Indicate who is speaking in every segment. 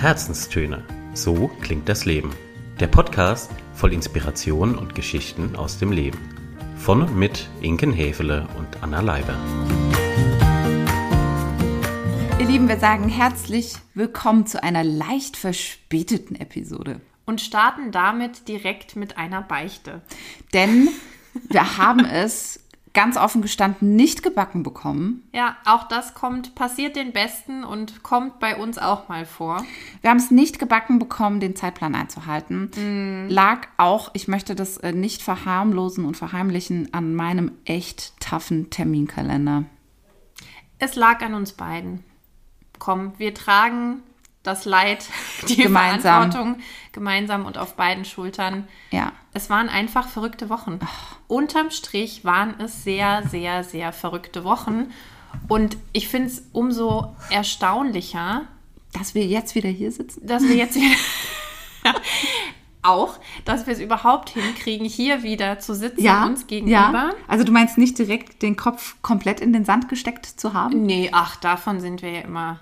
Speaker 1: Herzenstöne. So klingt das Leben. Der Podcast voll Inspiration und Geschichten aus dem Leben. Von und mit Inken Hefele und Anna Leiber.
Speaker 2: Ihr Lieben, wir sagen herzlich willkommen zu einer leicht verspäteten Episode.
Speaker 3: Und starten damit direkt mit einer Beichte.
Speaker 2: Denn wir haben es ganz offen gestanden nicht gebacken bekommen.
Speaker 3: Ja, auch das kommt, passiert den Besten und kommt bei uns auch mal vor.
Speaker 2: Wir haben es nicht gebacken bekommen, den Zeitplan einzuhalten. Lag auch, ich möchte das äh, nicht verharmlosen und verheimlichen, an meinem echt taffen Terminkalender.
Speaker 3: Es lag an uns beiden. Komm, wir tragen das Leid, die
Speaker 2: Gemeinsam.
Speaker 3: Verantwortung gemeinsam und auf beiden Schultern.
Speaker 2: Ja.
Speaker 3: Es waren einfach verrückte Wochen. Unterm Strich waren es sehr, sehr, sehr verrückte Wochen. Und ich finde es umso erstaunlicher,
Speaker 2: Dass wir jetzt wieder hier sitzen.
Speaker 3: dass wir jetzt wieder auch, dass wir es überhaupt hinkriegen, hier wieder zu sitzen, uns gegenüber.
Speaker 2: Ja. Also du meinst nicht direkt den Kopf komplett in den Sand gesteckt zu haben?
Speaker 3: Nee, ach, davon sind wir ja immer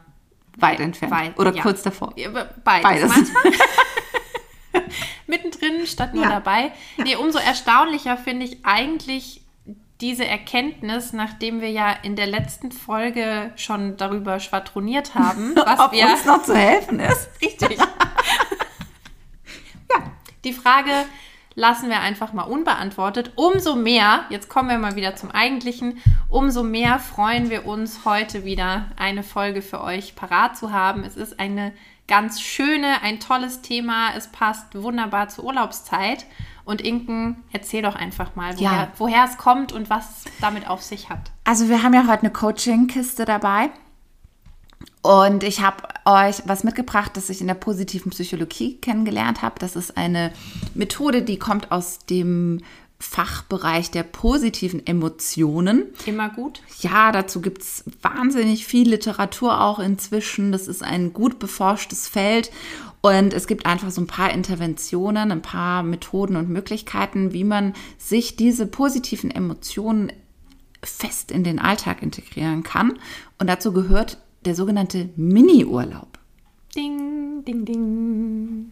Speaker 2: Weit entfernt.
Speaker 3: weit,
Speaker 2: Oder
Speaker 3: ja.
Speaker 2: kurz davor.
Speaker 3: Beides.
Speaker 2: Beides.
Speaker 3: Manchmal mittendrin statt nur
Speaker 2: Ja.
Speaker 3: dabei. Nee, umso erstaunlicher finde ich eigentlich diese Erkenntnis, nachdem wir ja in der letzten Folge schon darüber schwadroniert haben, was
Speaker 2: Ob
Speaker 3: wir
Speaker 2: uns noch zu helfen ist.
Speaker 3: Richtig. ja, die Frage lassen wir einfach mal unbeantwortet. Umso mehr, jetzt kommen wir mal wieder zum Eigentlichen, umso mehr freuen wir uns, heute wieder eine Folge für euch parat zu haben. Es ist eine ganz schöne, ein tolles Thema. Es passt wunderbar zur Urlaubszeit. Und Inken, erzähl doch einfach mal, woher,
Speaker 2: Ja.
Speaker 3: woher es kommt und was es damit auf sich hat.
Speaker 2: Also wir haben ja heute eine Coaching-Kiste dabei. Und ich habe euch was mitgebracht, das ich in der positiven Psychologie kennengelernt habe. Das ist eine Methode, die kommt aus dem Fachbereich der positiven Emotionen.
Speaker 3: Immer gut.
Speaker 2: Ja, dazu gibt es wahnsinnig viel Literatur auch inzwischen. Das ist ein gut beforschtes Feld. Und es gibt einfach so ein paar Interventionen, ein paar Methoden und Möglichkeiten, wie man sich diese positiven Emotionen fest in den Alltag integrieren kann. Und dazu gehört der sogenannte Mini-Urlaub.
Speaker 3: Ding, ding, ding.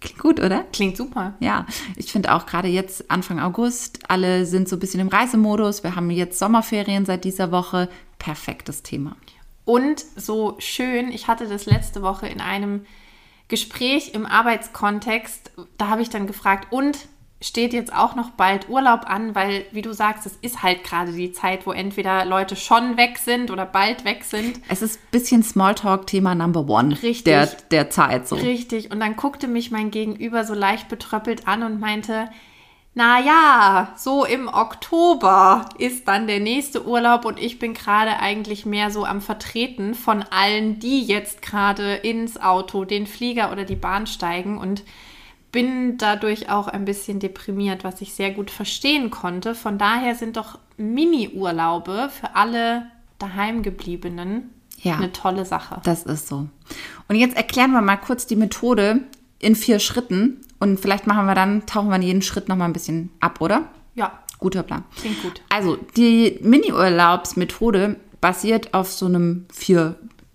Speaker 2: Klingt gut, oder?
Speaker 3: Klingt super.
Speaker 2: Ja, ich finde auch gerade jetzt Anfang August, alle sind so ein bisschen im Reisemodus. Wir haben jetzt Sommerferien seit dieser Woche. Perfektes Thema.
Speaker 3: Und so schön, ich hatte das letzte Woche in einem Gespräch im Arbeitskontext, da habe ich dann gefragt, und steht jetzt auch noch bald Urlaub an, weil, wie du sagst, es ist halt gerade die Zeit, wo entweder Leute schon weg sind oder bald weg sind.
Speaker 2: Es ist ein bisschen Smalltalk-Thema Number One
Speaker 3: Richtig.
Speaker 2: Der, der Zeit so.
Speaker 3: Richtig. Und dann guckte mich mein Gegenüber so leicht betröppelt an und meinte, na ja, so im Oktober ist dann der nächste Urlaub und ich bin gerade eigentlich mehr so am Vertreten von allen, die jetzt gerade ins Auto, den Flieger oder die Bahn steigen und bin dadurch auch ein bisschen deprimiert, was ich sehr gut verstehen konnte. Von daher sind doch Mini-Urlaube für alle daheimgebliebenen
Speaker 2: Ja.
Speaker 3: eine tolle Sache.
Speaker 2: Das ist so. Und jetzt erklären wir mal kurz die Methode in vier Schritten. Und vielleicht machen wir dann, tauchen wir in jeden Schritt nochmal ein bisschen ab, oder?
Speaker 3: Ja,
Speaker 2: Guter Plan.
Speaker 3: klingt gut.
Speaker 2: Also, die Mini-Urlaubsmethode basiert auf so einem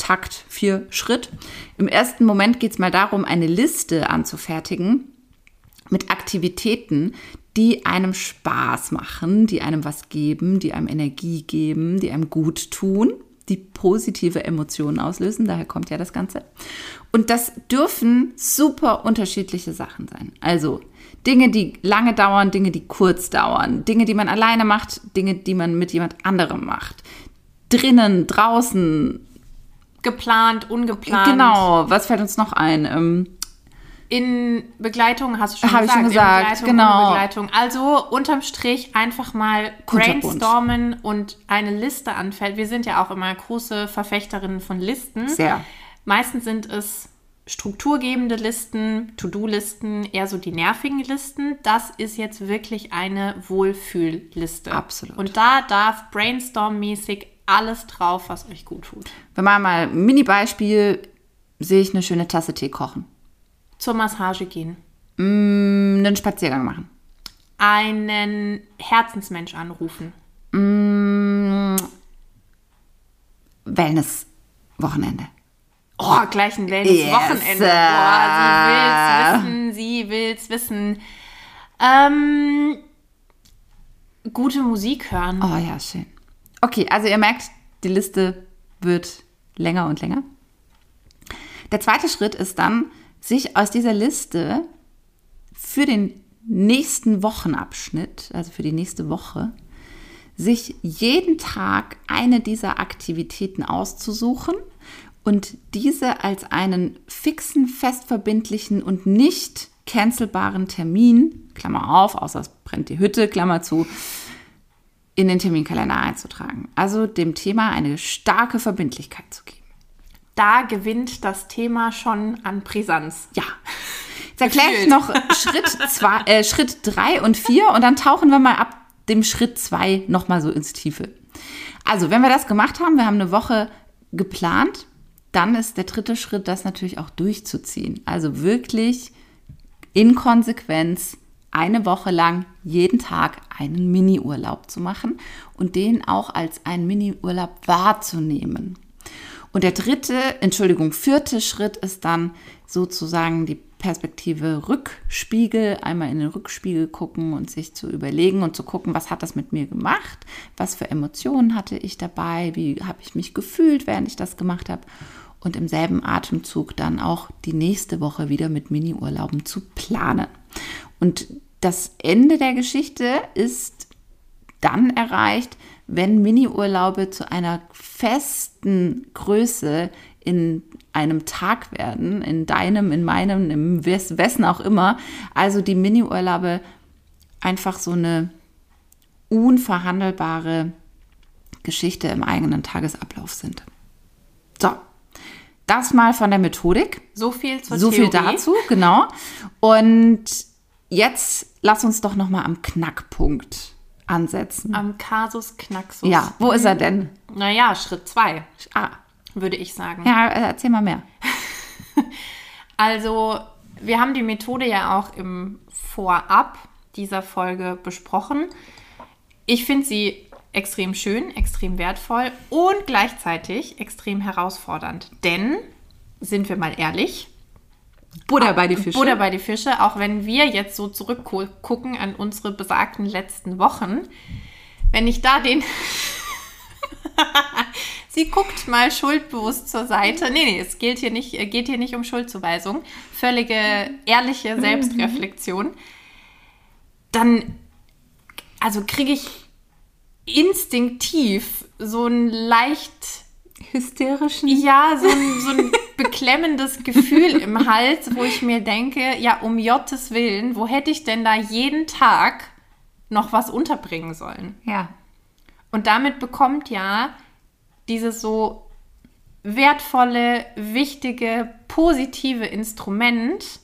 Speaker 2: Vier-Takt, Vier-Schritt. Im ersten Moment geht es mal darum, eine Liste anzufertigen mit Aktivitäten, die einem Spaß machen, die einem was geben, die einem Energie geben, die einem gut tun, die positive Emotionen auslösen. Daher kommt ja das Ganze. Und das dürfen super unterschiedliche Sachen sein. Also Dinge, die lange dauern, Dinge, die kurz dauern, Dinge, die man alleine macht, Dinge, die man mit jemand anderem macht. Drinnen, draußen,
Speaker 3: Geplant, ungeplant.
Speaker 2: genau. Was fällt uns noch ein? Ähm,
Speaker 3: In Begleitung hast du schon
Speaker 2: Hab ich
Speaker 3: gesagt.
Speaker 2: schon gesagt,
Speaker 3: in Begleitung,
Speaker 2: genau.
Speaker 3: Begleitung. Also unterm Strich einfach mal brainstormen und eine Liste anfällt. Wir sind ja auch immer große Verfechterinnen von Listen.
Speaker 2: Sehr.
Speaker 3: Meistens sind es strukturgebende Listen, To-Do-Listen, eher so die nervigen Listen. Das ist jetzt wirklich eine Wohlfühlliste.
Speaker 2: Absolut.
Speaker 3: Und da darf brainstorm-mäßig alles drauf, was euch gut tut.
Speaker 2: wir machen mal ein Mini-Beispiel. Sehe ich eine schöne Tasse Tee kochen.
Speaker 3: Zur Massage gehen.
Speaker 2: Mm, Einen Spaziergang machen.
Speaker 3: Einen Herzensmensch anrufen.
Speaker 2: Mm, Wellness-Wochenende.
Speaker 3: Oh, gleich ein Wellness
Speaker 2: Yes.
Speaker 3: Boah, sie will's wissen, sie will's wissen. Ähm, gute Musik hören.
Speaker 2: Oh ja, schön. Okay, also ihr merkt, die Liste wird länger und länger. Der zweite Schritt ist dann, sich aus dieser Liste für den nächsten Wochenabschnitt, also für die nächste Woche, sich jeden Tag eine dieser Aktivitäten auszusuchen und diese als einen fixen, festverbindlichen und nicht cancelbaren Termin, Klammer auf, außer es brennt die Hütte, Klammer zu, in den Terminkalender einzutragen. Also dem Thema eine starke Verbindlichkeit zu geben.
Speaker 3: Da gewinnt das Thema schon an Brisanz.
Speaker 2: Ja. Jetzt erkläre ich noch Schritt zwei, äh, Schritt drei und vier und dann tauchen wir mal ab dem Schritt zwei nochmal so ins Tiefe. Also, wenn wir das gemacht haben, wir haben eine Woche geplant, dann ist der dritte Schritt, das natürlich auch durchzuziehen. Also wirklich in Konsequenz eine Woche lang jeden Tag einen Mini-Urlaub zu machen und den auch als einen Mini-Urlaub wahrzunehmen. Und der dritte, Entschuldigung, vierte Schritt ist dann sozusagen die Perspektive Rückspiegel, einmal in den Rückspiegel gucken und sich zu überlegen und zu gucken, was hat das mit mir gemacht, was für Emotionen hatte ich dabei, wie habe ich mich gefühlt, während ich das gemacht habe und im selben Atemzug dann auch die nächste Woche wieder mit Mini-Urlauben zu planen. Und das Ende der Geschichte ist dann erreicht, wenn Mini-Urlaube zu einer festen Größe in einem Tag werden, in deinem, in meinem, im wes wessen auch immer. Also die Mini-Urlaube einfach so eine unverhandelbare Geschichte im eigenen Tagesablauf sind. So, das mal von der Methodik.
Speaker 3: So viel zur
Speaker 2: So viel
Speaker 3: Theorie.
Speaker 2: dazu, genau. Und jetzt lass uns doch noch mal am Knackpunkt ansetzen.
Speaker 3: Am Kasus Knaxus.
Speaker 2: Ja, wo ist er denn?
Speaker 3: Naja, Schritt zwei,
Speaker 2: Ah,
Speaker 3: würde ich sagen.
Speaker 2: ja, äh, erzähl mal mehr.
Speaker 3: Also, wir haben die Methode ja auch im Vorab dieser Folge besprochen. Ich finde sie extrem schön, extrem wertvoll und gleichzeitig extrem herausfordernd. Denn, sind wir mal ehrlich,
Speaker 2: Butter bei die Fische.
Speaker 3: Butter bei die Fische, auch wenn wir jetzt so zurückgucken an unsere besagten letzten Wochen, wenn ich da den. Sie guckt mal schuldbewusst zur Seite. Nee, nee, es geht hier nicht, äh, geht hier nicht um Schuldzuweisung. Völlige ehrliche Selbstreflexion. Dann, also kriege ich instinktiv so ein leicht
Speaker 2: hysterischen.
Speaker 3: ja, so ein, so ein beklemmendes Gefühl im Hals, wo ich mir denke, ja, um Jottes Willen, wo hätte ich denn da jeden Tag noch was unterbringen sollen?
Speaker 2: Ja.
Speaker 3: Und damit bekommt ja dieses so wertvolle, wichtige, positive Instrument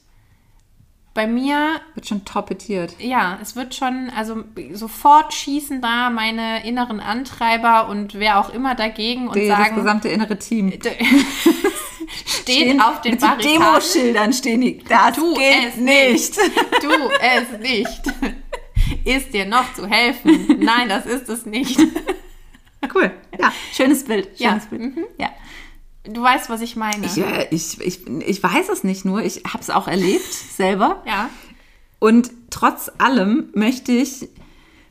Speaker 3: bei mir
Speaker 2: Wird schon toppetiert.
Speaker 3: ja, es wird schon, also sofort schießen da meine inneren Antreiber und wer auch immer dagegen und
Speaker 2: Die, das
Speaker 3: sagen,
Speaker 2: gesamte innere Team.
Speaker 3: steht auf den
Speaker 2: mit
Speaker 3: Barrikaden.
Speaker 2: Demoschildern stehen die. Das
Speaker 3: Tu
Speaker 2: geht
Speaker 3: es
Speaker 2: nicht.
Speaker 3: Tu es nicht. Ist dir noch zu helfen? Nein, das ist es nicht.
Speaker 2: Cool. Ja, schönes Bild.
Speaker 3: Ja.
Speaker 2: Schönes Bild. Ja.
Speaker 3: Du weißt, was ich meine.
Speaker 2: Ich, äh, ich, ich, ich weiß es nicht nur, ich habe es auch erlebt selber.
Speaker 3: ja.
Speaker 2: Und trotz allem möchte ich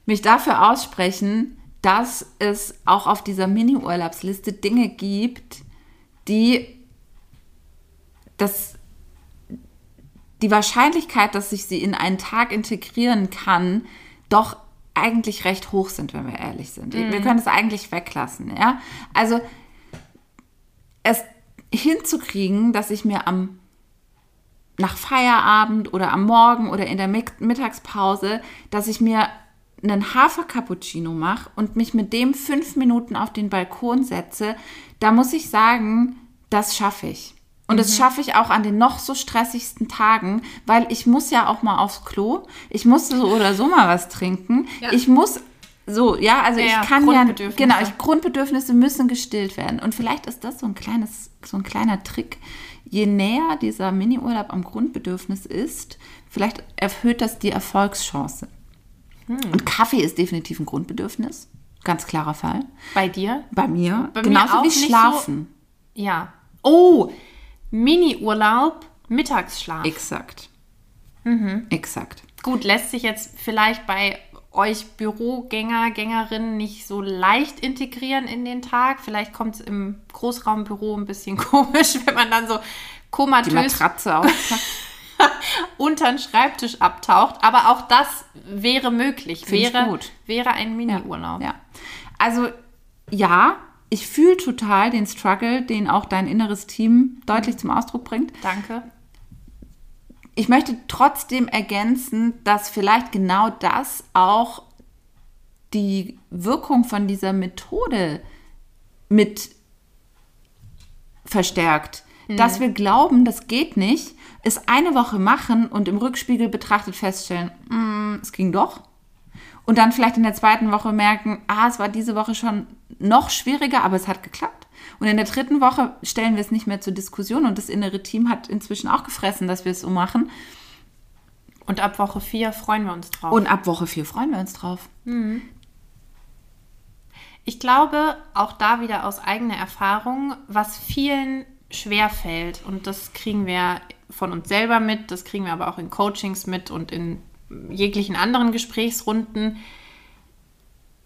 Speaker 2: mich dafür aussprechen, dass es auch auf dieser Mini-Urlaubsliste Dinge gibt, die das, die Wahrscheinlichkeit, dass ich sie in einen Tag integrieren kann, doch eigentlich recht hoch sind, wenn wir ehrlich sind. Wir können es eigentlich weglassen, ja. Also es hinzukriegen, dass ich mir am nach Feierabend oder am Morgen oder in der Mitt- Mittagspause, dass ich mir einen Hafer-Cappuccino mache und mich mit dem fünf Minuten auf den Balkon setze, da muss ich sagen, das schaffe ich. Und das schaffe ich auch an den noch so stressigsten Tagen, weil ich muss ja auch mal aufs Klo. Ich muss so oder so mal was trinken.
Speaker 3: Ja.
Speaker 2: Ich muss so, ja, also
Speaker 3: Ja,
Speaker 2: ich kann ja, genau, ich, Grundbedürfnisse müssen gestillt werden. Und vielleicht ist das so ein kleines, so ein kleiner Trick. Je näher dieser Miniurlaub am Grundbedürfnis ist, vielleicht erhöht das die Erfolgschance.
Speaker 3: Hm.
Speaker 2: Und Kaffee ist definitiv ein Grundbedürfnis. Ganz klarer Fall.
Speaker 3: Bei dir?
Speaker 2: Bei mir.
Speaker 3: Bei mir
Speaker 2: genauso
Speaker 3: auch
Speaker 2: wie Schlafen.
Speaker 3: Ja. Oh, Mini-Urlaub, Mittagsschlaf.
Speaker 2: Exakt. Exakt.
Speaker 3: Gut, lässt sich jetzt vielleicht bei euch Bürogänger, Gängerinnen nicht so leicht integrieren in den Tag. Vielleicht kommt es im Großraumbüro ein bisschen komisch, wenn man dann so
Speaker 2: Die
Speaker 3: komatös
Speaker 2: Matratze auch.
Speaker 3: unter den Schreibtisch abtaucht. Aber auch das wäre möglich.
Speaker 2: Find
Speaker 3: wäre,
Speaker 2: gut.
Speaker 3: wäre ein Mini-Urlaub.
Speaker 2: Ja. Also ja, ich fühle total den Struggle, den auch dein inneres Team deutlich zum Ausdruck bringt.
Speaker 3: Danke.
Speaker 2: Ich möchte trotzdem ergänzen, dass vielleicht genau das auch die Wirkung von dieser Methode mit verstärkt. Dass wir glauben, das geht nicht, es eine Woche machen und im Rückspiegel betrachtet feststellen, "Mm, es ging doch. Und dann vielleicht in der zweiten Woche merken, ah, es war diese Woche schon noch schwieriger, aber es hat geklappt. Und in der dritten Woche stellen wir es nicht mehr zur Diskussion und das innere Team hat inzwischen auch gefressen, dass wir es so machen.
Speaker 3: Und ab Woche 4 freuen wir uns drauf.
Speaker 2: Und ab Woche 4 freuen wir uns drauf.
Speaker 3: Ich glaube, auch da wieder aus eigener Erfahrung, was vielen schwer fällt, und das kriegen wir von uns selber mit, das kriegen wir aber auch in Coachings mit und in jeglichen anderen Gesprächsrunden,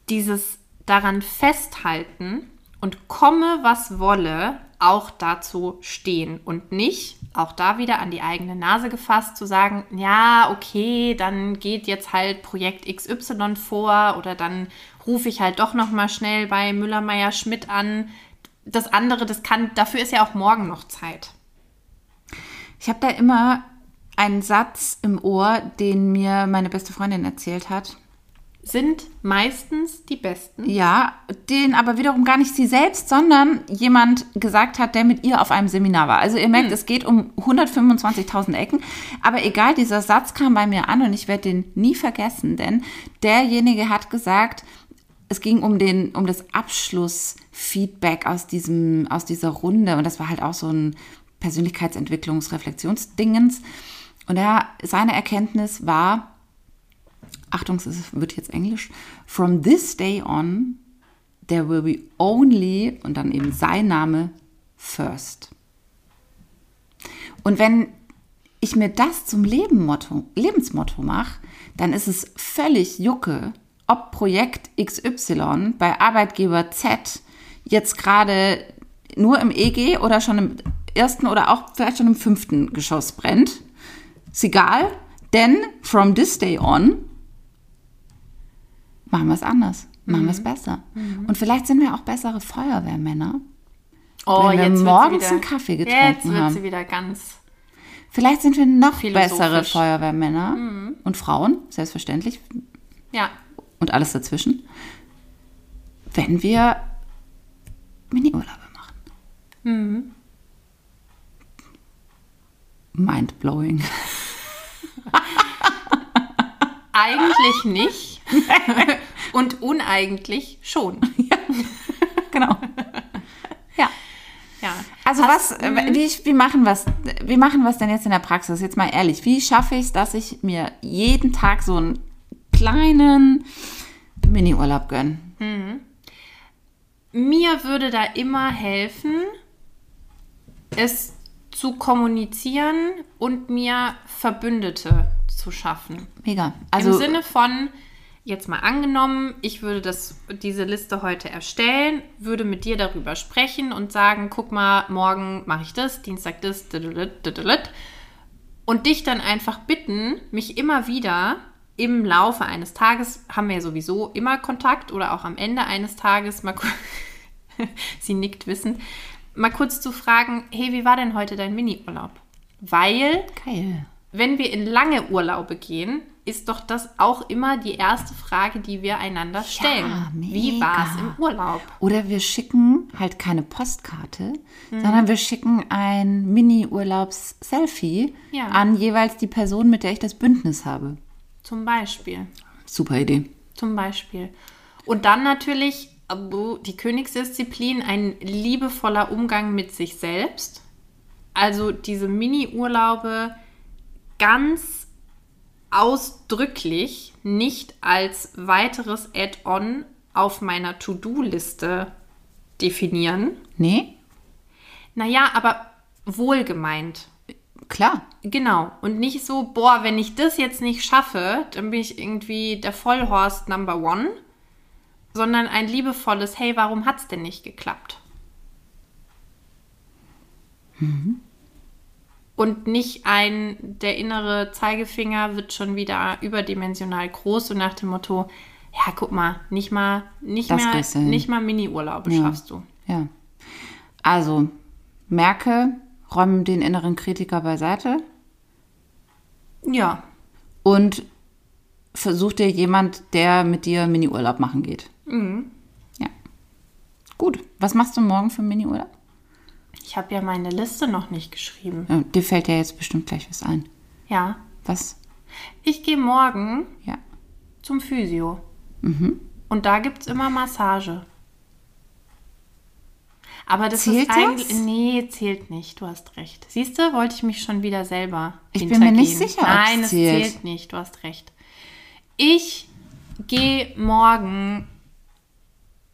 Speaker 3: dieses daran festhalten und komme, was wolle, auch dazu stehen und nicht, auch da wieder an die eigene Nase gefasst, zu sagen, ja, okay, dann geht jetzt halt Projekt XY vor oder dann rufe ich halt doch noch mal schnell bei Müller, Meyer, Schmidt an. Das andere, das kann, dafür ist ja auch morgen noch Zeit.
Speaker 2: Ich habe da immer einen Satz im Ohr, den mir meine beste Freundin erzählt hat.
Speaker 3: Sind meistens die besten.
Speaker 2: Ja, den aber wiederum gar nicht sie selbst, sondern jemand gesagt hat, der mit ihr auf einem Seminar war. Also ihr merkt, es geht um 125.000 Ecken. Aber egal, dieser Satz kam bei mir an und ich werde den nie vergessen, denn derjenige hat gesagt, es ging um, den, um das Abschlussfeedback aus, diesem, aus dieser Runde und das war halt auch so ein Persönlichkeitsentwicklungs-Reflexionsdingens. Und er, seine Erkenntnis war, Achtung, es wird jetzt Englisch. From this day on, there will be only, und dann eben sein Name, first. Und wenn ich mir das zum Lebenmotto, Lebensmotto mache, dann ist es völlig Jucke, ob Projekt XY bei Arbeitgeber Z jetzt gerade nur im EG oder schon im ersten oder auch vielleicht schon im fünften Geschoss brennt. Ist egal, denn from this day on machen wir es anders, machen wir es besser. Und vielleicht sind wir auch bessere Feuerwehrmänner,
Speaker 3: Oh,
Speaker 2: wenn wir
Speaker 3: sie
Speaker 2: morgens
Speaker 3: wieder-
Speaker 2: einen Kaffee
Speaker 3: Jetzt
Speaker 2: getrunken
Speaker 3: wird
Speaker 2: haben.
Speaker 3: sie wieder ganz.
Speaker 2: Vielleicht sind wir noch bessere Feuerwehrmänner und Frauen, selbstverständlich,
Speaker 3: Ja,
Speaker 2: und alles dazwischen, wenn wir Mini-Urlaube machen.
Speaker 3: Mhm.
Speaker 2: Mind-blowing.
Speaker 3: eigentlich nicht. Und uneigentlich schon.
Speaker 2: Genau. ja.
Speaker 3: Ja.
Speaker 2: Also
Speaker 3: Hast-
Speaker 2: was, äh, wie, wie machen wir wie machen wir es denn jetzt in der Praxis? Jetzt mal ehrlich, wie schaffe ich es, dass ich mir jeden Tag so einen kleinen Mini-Urlaub gönne?
Speaker 3: Mir würde da immer helfen, es zu kommunizieren und mir Verbündete zu schaffen.
Speaker 2: Mega. Also
Speaker 3: Im Sinne von, jetzt mal angenommen, ich würde das, diese Liste heute erstellen, würde mit dir darüber sprechen und sagen, guck mal, morgen mache ich das, Dienstag das, und dich dann einfach bitten, mich immer wieder im Laufe eines Tages, haben wir ja sowieso immer Kontakt oder auch am Ende eines Tages, mal ku- sie nickt wissend, mal kurz zu fragen, hey, wie war denn heute dein Mini-Urlaub? Weil
Speaker 2: geil.
Speaker 3: Wenn wir in lange Urlaube gehen, ist doch das auch immer die erste Frage, die wir einander stellen. Wie
Speaker 2: mega.
Speaker 3: war es im Urlaub?
Speaker 2: Oder wir schicken halt keine Postkarte,
Speaker 3: Mhm.
Speaker 2: sondern wir schicken ein Mini-Urlaubs-Selfie
Speaker 3: Ja.
Speaker 2: an jeweils die Person, mit der ich das Bündnis habe.
Speaker 3: Zum Beispiel.
Speaker 2: Super Idee.
Speaker 3: Zum Beispiel. Und dann natürlich abu, die Königsdisziplin, ein liebevoller Umgang mit sich selbst. Also diese Mini-Urlaube ganz ausdrücklich nicht als weiteres Add-on auf meiner To-Do-Liste definieren.
Speaker 2: Nee?
Speaker 3: Naja, aber wohlgemeint.
Speaker 2: Klar.
Speaker 3: Genau. Und nicht so, boah, wenn ich das jetzt nicht schaffe, dann bin ich irgendwie der Vollhorst Number One, sondern ein liebevolles, hey, warum hat's denn nicht geklappt? Und nicht ein, der innere Zeigefinger wird schon wieder überdimensional groß und nach dem Motto, ja, guck mal, nicht mal, nicht
Speaker 2: Das
Speaker 3: mehr, nicht mal Mini-Urlaube
Speaker 2: Ja.
Speaker 3: schaffst du.
Speaker 2: Ja. Also, merke, räume den inneren Kritiker beiseite
Speaker 3: Ja,
Speaker 2: und versuch dir jemand, der mit dir Mini-Urlaub machen geht. Ja. Gut. Was machst du morgen für Mini-Urlaub?
Speaker 3: Ich habe ja meine Liste noch nicht geschrieben.
Speaker 2: Ja, dir fällt ja jetzt bestimmt gleich was ein.
Speaker 3: Ja,
Speaker 2: Was?
Speaker 3: ich gehe morgen
Speaker 2: Ja.
Speaker 3: zum Physio.
Speaker 2: Mhm.
Speaker 3: Und da gibt es immer Massage. Aber das
Speaker 2: Zählt
Speaker 3: ist
Speaker 2: das?
Speaker 3: eigentlich. Nee, zählt nicht. Du hast recht. Siehst du, wollte ich mich schon wieder selber.
Speaker 2: Ich bin mir nicht sicher,
Speaker 3: Nein, es
Speaker 2: zählt.
Speaker 3: zählt nicht. Du hast recht. Ich gehe morgen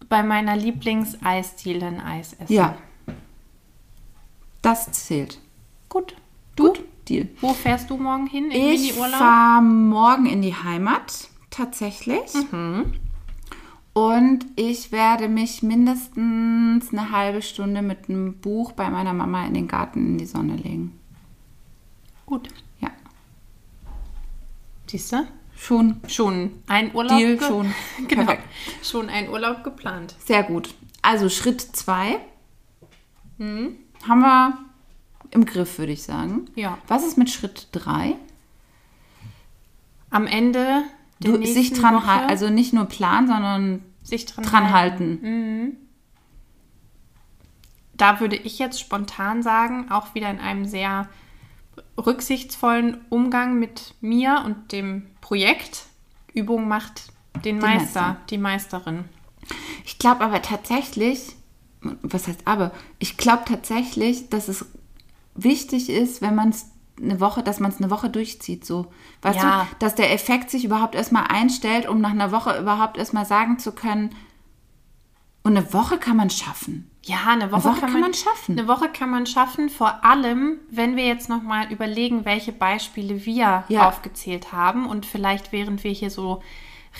Speaker 3: bei meiner Lieblingseisdiele ein Eis essen.
Speaker 2: Ja. Das zählt.
Speaker 3: Gut.
Speaker 2: Gut. Deal.
Speaker 3: Wo fährst du morgen hin? In
Speaker 2: Ich fahre morgen in die Heimat, tatsächlich. Und ich werde mich mindestens eine halbe Stunde mit einem Buch bei meiner Mama in den Garten in die Sonne legen.
Speaker 3: Gut.
Speaker 2: Ja,
Speaker 3: Siehst du?
Speaker 2: schon.
Speaker 3: Schon ein Urlaub.
Speaker 2: Deal, schon.
Speaker 3: Genau.
Speaker 2: Perfekt.
Speaker 3: Schon ein Urlaub geplant.
Speaker 2: Sehr gut. Also Schritt zwei haben wir im Griff, würde ich sagen.
Speaker 3: Ja.
Speaker 2: Was ist mit Schritt drei?
Speaker 3: Am Ende
Speaker 2: Du, sich dran
Speaker 3: Woche
Speaker 2: halten, also nicht nur planen, sondern
Speaker 3: sich dran,
Speaker 2: dran
Speaker 3: halten.
Speaker 2: halten.
Speaker 3: Da würde ich jetzt spontan sagen, auch wieder in einem sehr rücksichtsvollen Umgang mit mir und dem Projekt. Übung macht den Meister,
Speaker 2: Meister.
Speaker 3: die Meisterin.
Speaker 2: Ich glaube aber tatsächlich, was heißt aber, ich glaube tatsächlich, dass es wichtig ist, wenn man es eine Woche, dass man es eine Woche durchzieht, so. Weißt
Speaker 3: Ja.
Speaker 2: du, dass der Effekt sich überhaupt erstmal einstellt, um nach einer Woche überhaupt erstmal sagen zu können, und eine Woche kann man schaffen.
Speaker 3: Ja, eine Woche,
Speaker 2: Woche kann man schaffen.
Speaker 3: Eine Woche kann man schaffen, vor allem, wenn wir jetzt nochmal überlegen, welche Beispiele wir
Speaker 2: Ja.
Speaker 3: aufgezählt haben und vielleicht während wir hier so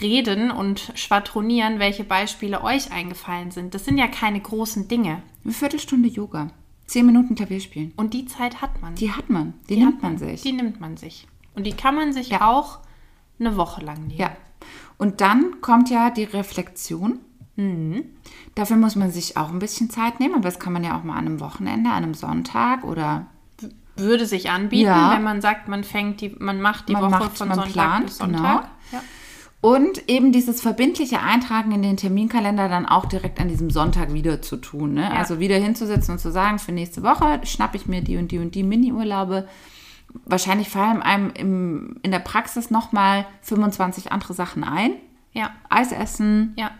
Speaker 3: reden und schwadronieren, welche Beispiele euch eingefallen sind. Das sind ja keine großen Dinge.
Speaker 2: Eine Viertelstunde Yoga, zehn Minuten Klavier spielen.
Speaker 3: Und die Zeit hat man.
Speaker 2: Die hat man, die,
Speaker 3: Die
Speaker 2: nimmt
Speaker 3: hat
Speaker 2: man sich.
Speaker 3: Die nimmt man sich. Und die kann man sich
Speaker 2: Ja.
Speaker 3: auch eine Woche lang nehmen.
Speaker 2: Ja. Und dann kommt ja die Reflexion.
Speaker 3: Mhm.
Speaker 2: Dafür muss man sich auch ein bisschen Zeit nehmen, aber das kann man ja auch mal an einem Wochenende, an einem Sonntag oder
Speaker 3: Würde sich anbieten,
Speaker 2: Ja.
Speaker 3: wenn man sagt, man fängt die, man macht die
Speaker 2: Man
Speaker 3: Woche
Speaker 2: macht-
Speaker 3: von
Speaker 2: man
Speaker 3: Sonntag
Speaker 2: plant,
Speaker 3: bis Sonntag.
Speaker 2: genau.
Speaker 3: Ja.
Speaker 2: Und eben dieses verbindliche Eintragen in den Terminkalender dann auch direkt an diesem Sonntag wieder zu tun. Ne? Also wieder hinzusetzen und zu sagen, für nächste Woche schnappe ich mir die und die und die Mini-Urlaube. Wahrscheinlich fallen einem im, in der Praxis nochmal 25 andere Sachen ein.
Speaker 3: ja,
Speaker 2: Eis essen,
Speaker 3: ja.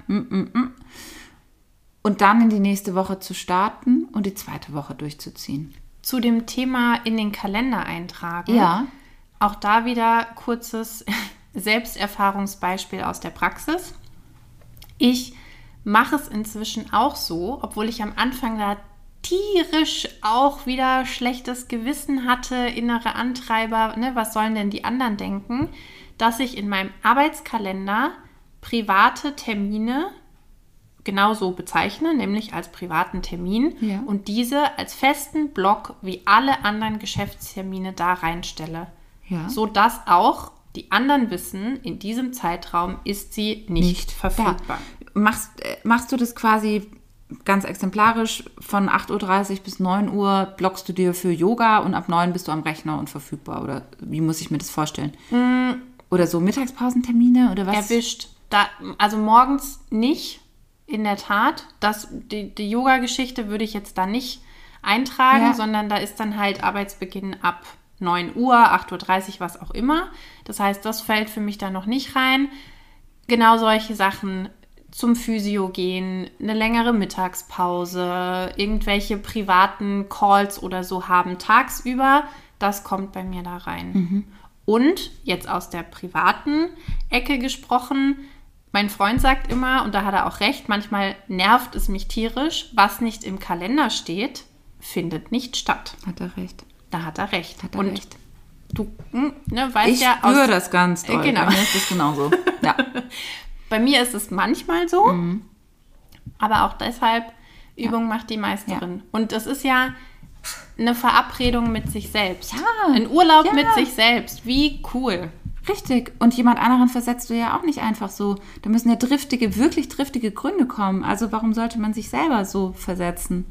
Speaker 2: und dann in die nächste Woche zu starten und die zweite Woche durchzuziehen.
Speaker 3: Zu dem Thema in den Kalender eintragen.
Speaker 2: Ja.
Speaker 3: Auch da wieder kurzes Selbsterfahrungsbeispiel aus der Praxis. Ich mache es inzwischen auch so, obwohl ich am Anfang da tierisch auch wieder schlechtes Gewissen hatte, innere Antreiber, ne, was sollen denn die anderen denken, dass ich in meinem Arbeitskalender private Termine genauso bezeichne, nämlich als privaten Termin
Speaker 2: Ja.
Speaker 3: und diese als festen Block wie alle anderen Geschäftstermine da reinstelle.
Speaker 2: Ja.
Speaker 3: So dass auch die anderen wissen, in diesem Zeitraum ist sie nicht, verfügbar.
Speaker 2: Da. Machst, äh, machst du das quasi ganz exemplarisch von 8.30 Uhr bis 9 Uhr blockst du dir für Yoga und ab 9 bist du am Rechner und verfügbar? Oder wie muss ich mir das vorstellen? Oder so Mittagspausentermine oder was?
Speaker 3: Mm. Erwischt. Da, also morgens nicht, in der Tat. Das, die die Yoga-Geschichte würde ich jetzt da nicht eintragen,
Speaker 2: Ja.
Speaker 3: sondern da ist dann halt Arbeitsbeginn ab 9 Uhr, 8.30 Uhr, was auch immer. Das heißt, das fällt für mich da noch nicht rein. Genau solche Sachen zum Physio gehen, eine längere Mittagspause, irgendwelche privaten Calls oder so haben tagsüber, das kommt bei mir da rein. Und jetzt aus der privaten Ecke gesprochen, mein Freund sagt immer, und da hat er auch recht, manchmal nervt es mich tierisch, was nicht im Kalender steht, findet nicht statt.
Speaker 2: Hat er recht.
Speaker 3: Da hat er recht.
Speaker 2: Hat er
Speaker 3: und
Speaker 2: recht.
Speaker 3: du hm, ne, weißt
Speaker 2: Ich
Speaker 3: ja
Speaker 2: spüre
Speaker 3: aus,
Speaker 2: das ganz doll.
Speaker 3: Genau.
Speaker 2: Bei mir ist das genauso. Ja.
Speaker 3: Bei mir ist es manchmal so,
Speaker 2: Mhm.
Speaker 3: aber auch deshalb, Übung macht die Meisterin. Und das ist ja eine Verabredung mit sich selbst.
Speaker 2: Ja.
Speaker 3: Ein Urlaub
Speaker 2: Ja.
Speaker 3: mit sich selbst. Wie cool.
Speaker 2: Richtig. Und jemand anderen versetzt du ja auch nicht einfach so. Da müssen ja driftige, wirklich driftige Gründe kommen. Also warum sollte man sich selber so versetzen?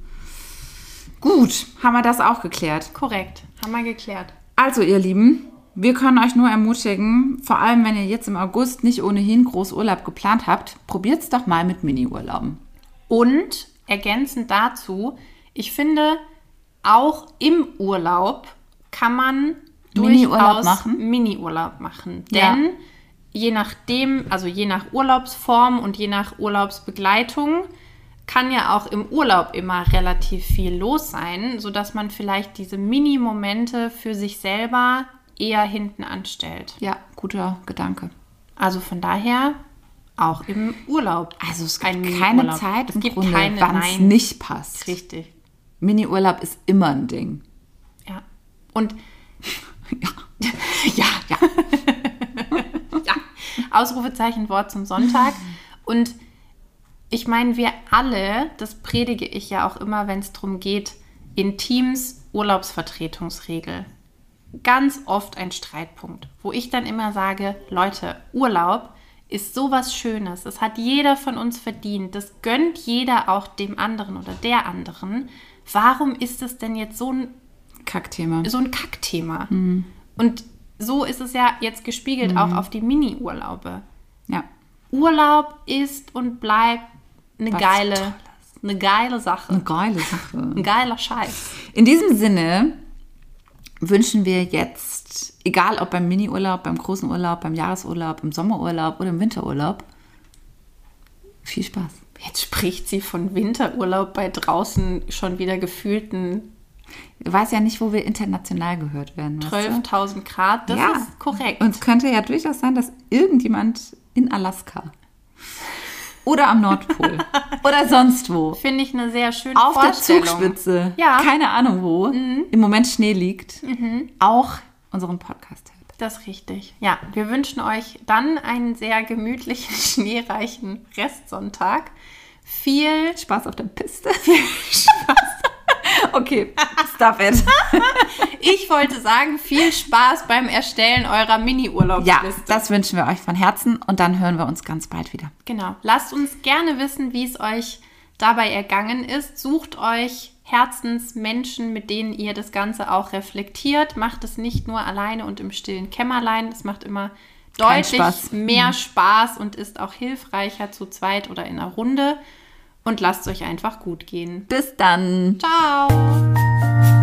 Speaker 2: Gut, haben wir das auch geklärt.
Speaker 3: Korrekt. Haben wir geklärt.
Speaker 2: Also, ihr Lieben, wir können euch nur ermutigen, vor allem wenn ihr jetzt im August nicht ohnehin groß Urlaub geplant habt, probiert es doch mal mit Mini-Urlauben.
Speaker 3: Und ergänzend dazu, ich finde, auch im Urlaub kann man
Speaker 2: Mini-Urlaub machen?
Speaker 3: Mini-Urlaub machen.
Speaker 2: Ja.
Speaker 3: Denn je nachdem, also je nach Urlaubsform und je nach Urlaubsbegleitung, kann ja auch im Urlaub immer relativ viel los sein, sodass man vielleicht diese Mini-Momente für sich selber eher hinten anstellt.
Speaker 2: Ja, guter Gedanke.
Speaker 3: Also von daher auch im Urlaub.
Speaker 2: Also es
Speaker 3: ein
Speaker 2: gibt keine
Speaker 3: Mini-Urlaub.
Speaker 2: Zeit
Speaker 3: es
Speaker 2: im
Speaker 3: gibt
Speaker 2: Grunde,
Speaker 3: keine,
Speaker 2: wann es nicht passt.
Speaker 3: Richtig.
Speaker 2: Mini-Urlaub ist immer ein Ding.
Speaker 3: Ja. Und
Speaker 2: Ja.
Speaker 3: ja, ja. ja. Ausrufezeichen Wort zum Sonntag. Und ich meine, wir alle, das predige ich ja auch immer, wenn es darum geht, in Teams Urlaubsvertretungsregel. Ganz oft ein Streitpunkt, wo ich dann immer sage, Leute, Urlaub ist sowas Schönes. Das hat jeder von uns verdient. Das gönnt jeder auch dem anderen oder der anderen. Warum ist es denn jetzt so ein
Speaker 2: Kackthema.
Speaker 3: so ein Kackthema.
Speaker 2: Mhm.
Speaker 3: Und so ist es ja jetzt gespiegelt auch auf die Mini-Urlaube.
Speaker 2: Ja.
Speaker 3: Urlaub ist und bleibt eine
Speaker 2: Was
Speaker 3: geile,
Speaker 2: Tolles.
Speaker 3: eine geile Sache.
Speaker 2: Eine geile Sache.
Speaker 3: Ein geiler Scheiß.
Speaker 2: In diesem Sinne wünschen wir jetzt, egal ob beim Mini-Urlaub, beim großen Urlaub, beim Jahresurlaub, im Sommerurlaub oder im Winterurlaub, viel Spaß.
Speaker 3: Jetzt spricht sie von Winterurlaub bei draußen schon wieder gefühlten
Speaker 2: Du weißt ja nicht, wo wir international gehört werden. weißt
Speaker 3: 12.000 Grad. Das
Speaker 2: ja.
Speaker 3: ist korrekt.
Speaker 2: Und es könnte ja durchaus sein, dass irgendjemand in Alaska oder am Nordpol oder sonst wo
Speaker 3: Finde ich eine sehr schöne
Speaker 2: auf der. Zugspitze,
Speaker 3: Ja.
Speaker 2: keine Ahnung wo, im Moment Schnee liegt, auch unseren Podcast hört.
Speaker 3: Das ist richtig. Ja, wir wünschen euch dann einen sehr gemütlichen, schneereichen Restsonntag. Viel
Speaker 2: Spaß auf der Piste. okay, stop it.
Speaker 3: Ich wollte sagen, viel Spaß beim Erstellen eurer
Speaker 2: Ja,
Speaker 3: Mini-Urlaubsliste.
Speaker 2: das wünschen wir euch von Herzen und dann hören wir uns ganz bald wieder.
Speaker 3: genau. Lasst uns gerne wissen, wie es euch dabei ergangen ist. Sucht euch Herzensmenschen, mit denen ihr das Ganze auch reflektiert. Macht es nicht nur alleine und im stillen Kämmerlein. Das macht immer deutlich
Speaker 2: Spaß.
Speaker 3: mehr Spaß und ist auch hilfreicher zu zweit oder in einer Runde und lasst es euch einfach gut gehen.
Speaker 2: Bis dann.
Speaker 3: Ciao.